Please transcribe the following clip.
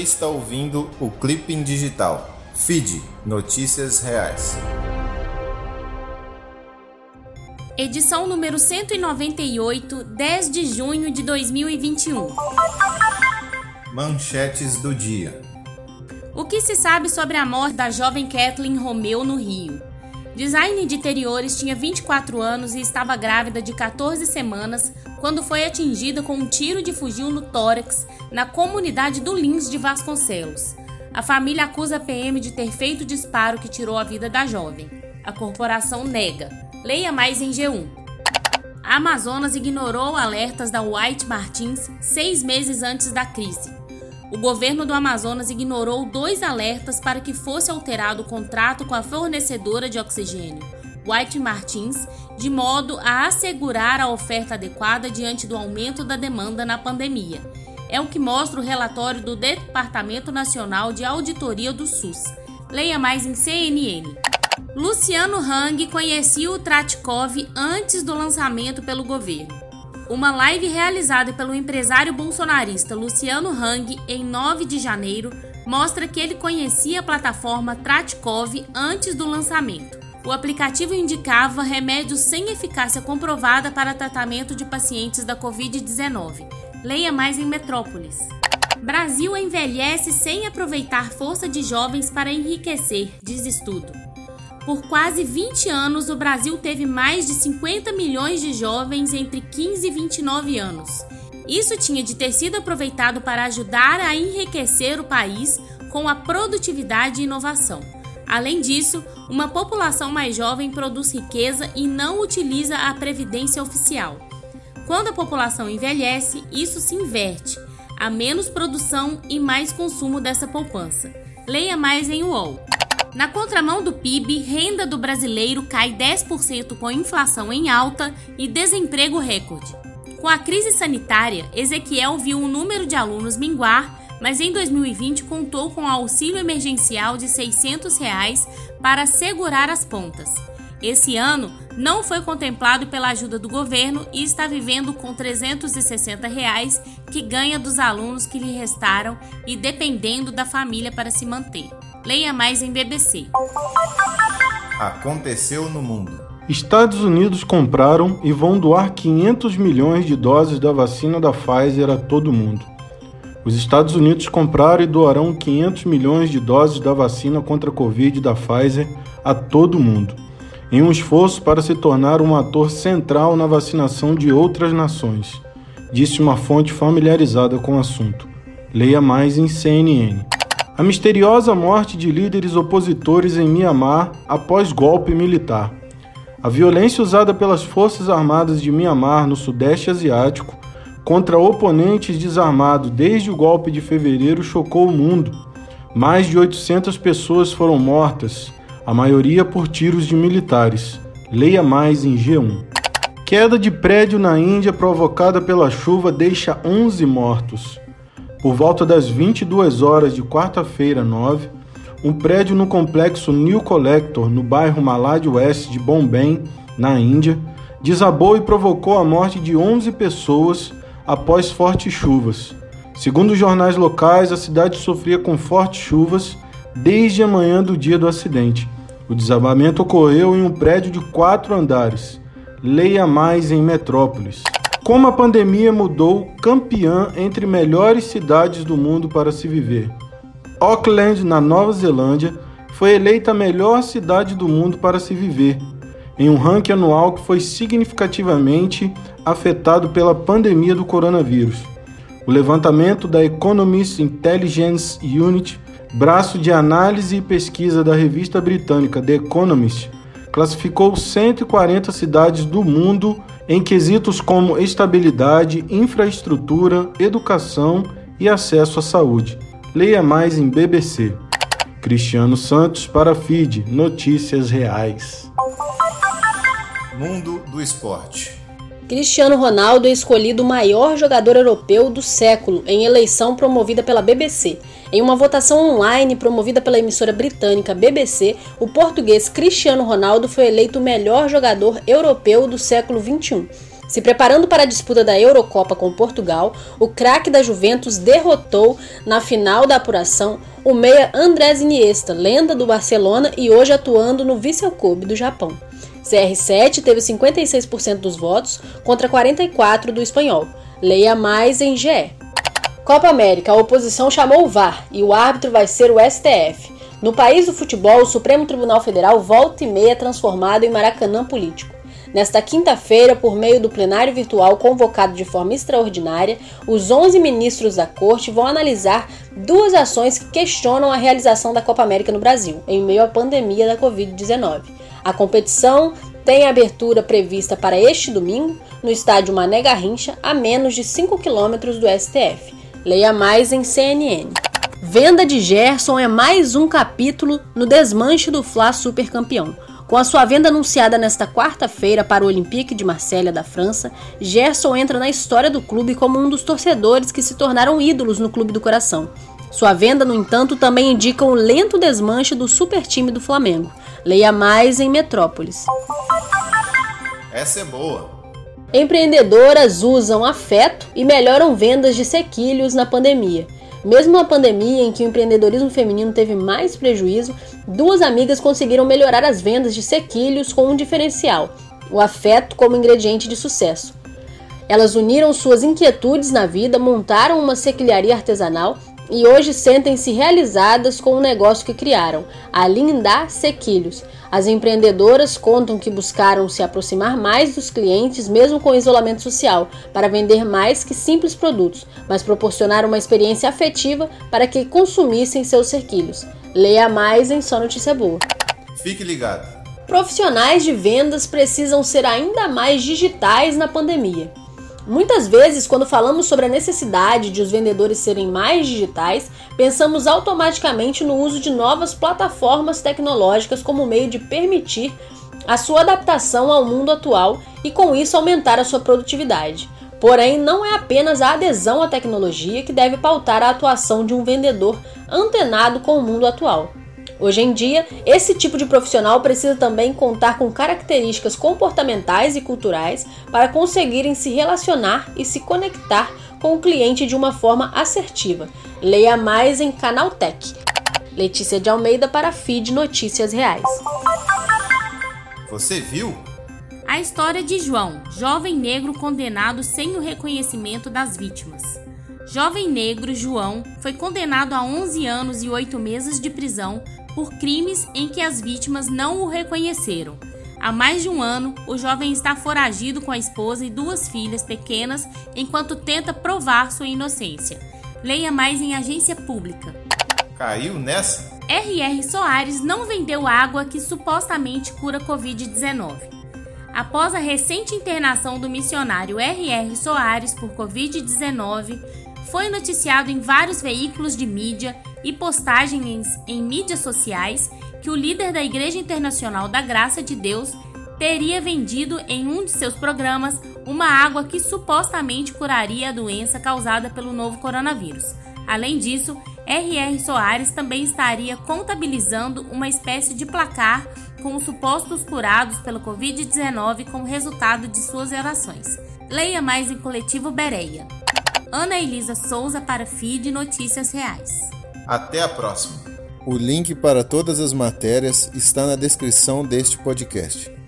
está ouvindo o Clipping Digital. Feed Notícias Reais. Edição número 198, 10 de junho de 2021. Manchetes do dia. O que se sabe sobre a morte da jovem Kathleen Romeu no Rio? Design de interiores tinha 24 anos e estava grávida de 14 semanas quando foi atingida com um tiro de fuzil no tórax na comunidade do Lins de Vasconcelos. A família acusa a PM de ter feito o disparo que tirou a vida da jovem. A corporação nega. Leia mais em G1. A Amazonas ignorou alertas da White Martins seis meses antes da crise. O governo do Amazonas ignorou dois alertas para que fosse alterado o contrato com a fornecedora de oxigênio, White Martins, de modo a assegurar a oferta adequada diante do aumento da demanda na pandemia. É o que mostra o relatório do Departamento Nacional de Auditoria do SUS. Leia mais em CNN. Luciano Hang conhecia o Tratkov antes do lançamento pelo governo. Uma live realizada pelo empresário bolsonarista Luciano Hang em 9 de janeiro mostra que ele conhecia a plataforma Tratkov antes do lançamento. O aplicativo indicava remédios sem eficácia comprovada para tratamento de pacientes da Covid-19. Leia mais em Metrópolis. Brasil envelhece sem aproveitar força de jovens para enriquecer, diz estudo. Por quase 20 anos, o Brasil teve mais de 50 milhões de jovens entre 15 e 29 anos. Isso tinha de ter sido aproveitado para ajudar a enriquecer o país com a produtividade e inovação. Além disso, uma população mais jovem produz riqueza e não utiliza a previdência oficial. Quando a população envelhece, isso se inverte. Há menos produção e mais consumo dessa poupança. Leia mais em UOL. Na contramão do PIB, renda do brasileiro cai 10% com inflação em alta e desemprego recorde. Com a crise sanitária, Ezequiel viu o número de alunos minguar, mas em 2020 contou com auxílio emergencial de 600 reais para segurar as pontas. Esse ano não foi contemplado pela ajuda do governo e está vivendo com 360 reais que ganha dos alunos que lhe restaram e dependendo da família para se manter. Leia mais em BBC. Aconteceu no mundo. Estados Unidos compraram e vão doar 500 milhões de doses da vacina da Pfizer a todo mundo. Os Estados Unidos compraram e doarão 500 milhões de doses da vacina contra a Covid da Pfizer a todo mundo, em um esforço para se tornar um ator central na vacinação de outras nações, disse uma fonte familiarizada com o assunto. Leia mais em CNN. A misteriosa morte de líderes opositores em Mianmar após golpe militar. A violência usada pelas Forças Armadas de Mianmar no Sudeste Asiático contra oponentes desarmados desde o golpe de fevereiro chocou o mundo. Mais de 800 pessoas foram mortas, a maioria por tiros de militares. Leia mais em G1. Queda de prédio na Índia provocada pela chuva deixa 11 mortos. Por volta das 22 horas de quarta-feira, 9, um prédio no complexo New Collector, no bairro Malad West de Bombay, na Índia, desabou e provocou a morte de 11 pessoas após fortes chuvas. Segundo os jornais locais, a cidade sofria com fortes chuvas desde a manhã do dia do acidente. O desabamento ocorreu em um prédio de quatro andares. Leia mais em Metrópolis. Como a pandemia mudou campeã entre melhores cidades do mundo para se viver. Auckland, na Nova Zelândia, foi eleita a melhor cidade do mundo para se viver, em um ranking anual que foi significativamente afetado pela pandemia do coronavírus. O levantamento da Economist Intelligence Unit, braço de análise e pesquisa da revista britânica The Economist, classificou 140 cidades do mundo em quesitos como estabilidade, infraestrutura, educação e acesso à saúde. Leia mais em BBC. Cristiano Santos para FID Notícias Reais. Mundo do Esporte. Cristiano Ronaldo é escolhido o maior jogador europeu do século em eleição promovida pela BBC. Em uma votação online promovida pela emissora britânica BBC, o português Cristiano Ronaldo foi eleito o melhor jogador europeu do século XXI. Se preparando para a disputa da Eurocopa com Portugal, o craque da Juventus derrotou na final da apuração o meia Andrés Iniesta, lenda do Barcelona e hoje atuando no Vissel Kobe do Japão. CR7 teve 56% dos votos contra 44 do espanhol. Leia mais em GE. Copa América, a oposição chamou o VAR e o árbitro vai ser o STF. No país do futebol, o Supremo Tribunal Federal volta e meia transformado em Maracanã político. Nesta quinta-feira, por meio do plenário virtual convocado de forma extraordinária, os 11 ministros da Corte vão analisar duas ações que questionam a realização da Copa América no Brasil, em meio à pandemia da Covid-19. A competição tem abertura prevista para este domingo no estádio Mané Garrincha, a menos de 5 quilômetros do STF. Leia mais em CNN. Venda de Gerson é mais um capítulo no desmanche do Fla Supercampeão. Com a sua venda anunciada nesta quarta-feira para o Olympique de Marselha da França, Gerson entra na história do clube como um dos torcedores que se tornaram ídolos no clube do coração. Sua venda, no entanto, também indica um lento desmanche do super time do Flamengo. Leia mais em Metrópolis. Essa é boa. Empreendedoras usam afeto e melhoram vendas de sequilhos na pandemia. Mesmo na pandemia, em que o empreendedorismo feminino teve mais prejuízo, duas amigas conseguiram melhorar as vendas de sequilhos com um diferencial: o afeto como ingrediente de sucesso. Elas uniram suas inquietudes na vida, montaram uma sequilharia artesanal e hoje sentem-se realizadas com o negócio que criaram, a Linda Sequilhos. As empreendedoras contam que buscaram se aproximar mais dos clientes, mesmo com isolamento social, para vender mais que simples produtos, mas proporcionar uma experiência afetiva para que consumissem seus cerquilhos. Leia mais em Só Notícia Boa. Fique ligado. Profissionais de vendas precisam ser ainda mais digitais na pandemia. Muitas vezes, quando falamos sobre a necessidade de os vendedores serem mais digitais, pensamos automaticamente no uso de novas plataformas tecnológicas como meio de permitir a sua adaptação ao mundo atual e, com isso, aumentar a sua produtividade. Porém, não é apenas a adesão à tecnologia que deve pautar a atuação de um vendedor antenado com o mundo atual. Hoje em dia, esse tipo de profissional precisa também contar com características comportamentais e culturais para conseguirem se relacionar e se conectar com o cliente de uma forma assertiva. Leia mais em Canaltech. Letícia de Almeida para Feed Notícias Reais. Você viu? A história de João, jovem negro condenado sem o reconhecimento das vítimas. Jovem negro João foi condenado a 11 anos e 8 meses de prisão por crimes em que as vítimas não o reconheceram. Há mais de um ano, o jovem está foragido com a esposa e duas filhas pequenas enquanto tenta provar sua inocência. Leia mais em agência pública. Caiu nessa? R.R. Soares não vendeu água que supostamente cura Covid-19. Após a recente internação do missionário R.R. Soares por Covid-19, foi noticiado em vários veículos de mídia e postagens em mídias sociais que o líder da Igreja Internacional da Graça de Deus teria vendido em um de seus programas uma água que supostamente curaria a doença causada pelo novo coronavírus. Além disso, R.R. Soares também estaria contabilizando uma espécie de placar com os supostos curados pelo Covid-19 como resultado de suas orações. Leia mais em Coletivo Bereia. Ana Elisa Souza para Feed Notícias Reais. Até a próxima. O link para todas as matérias está na descrição deste podcast.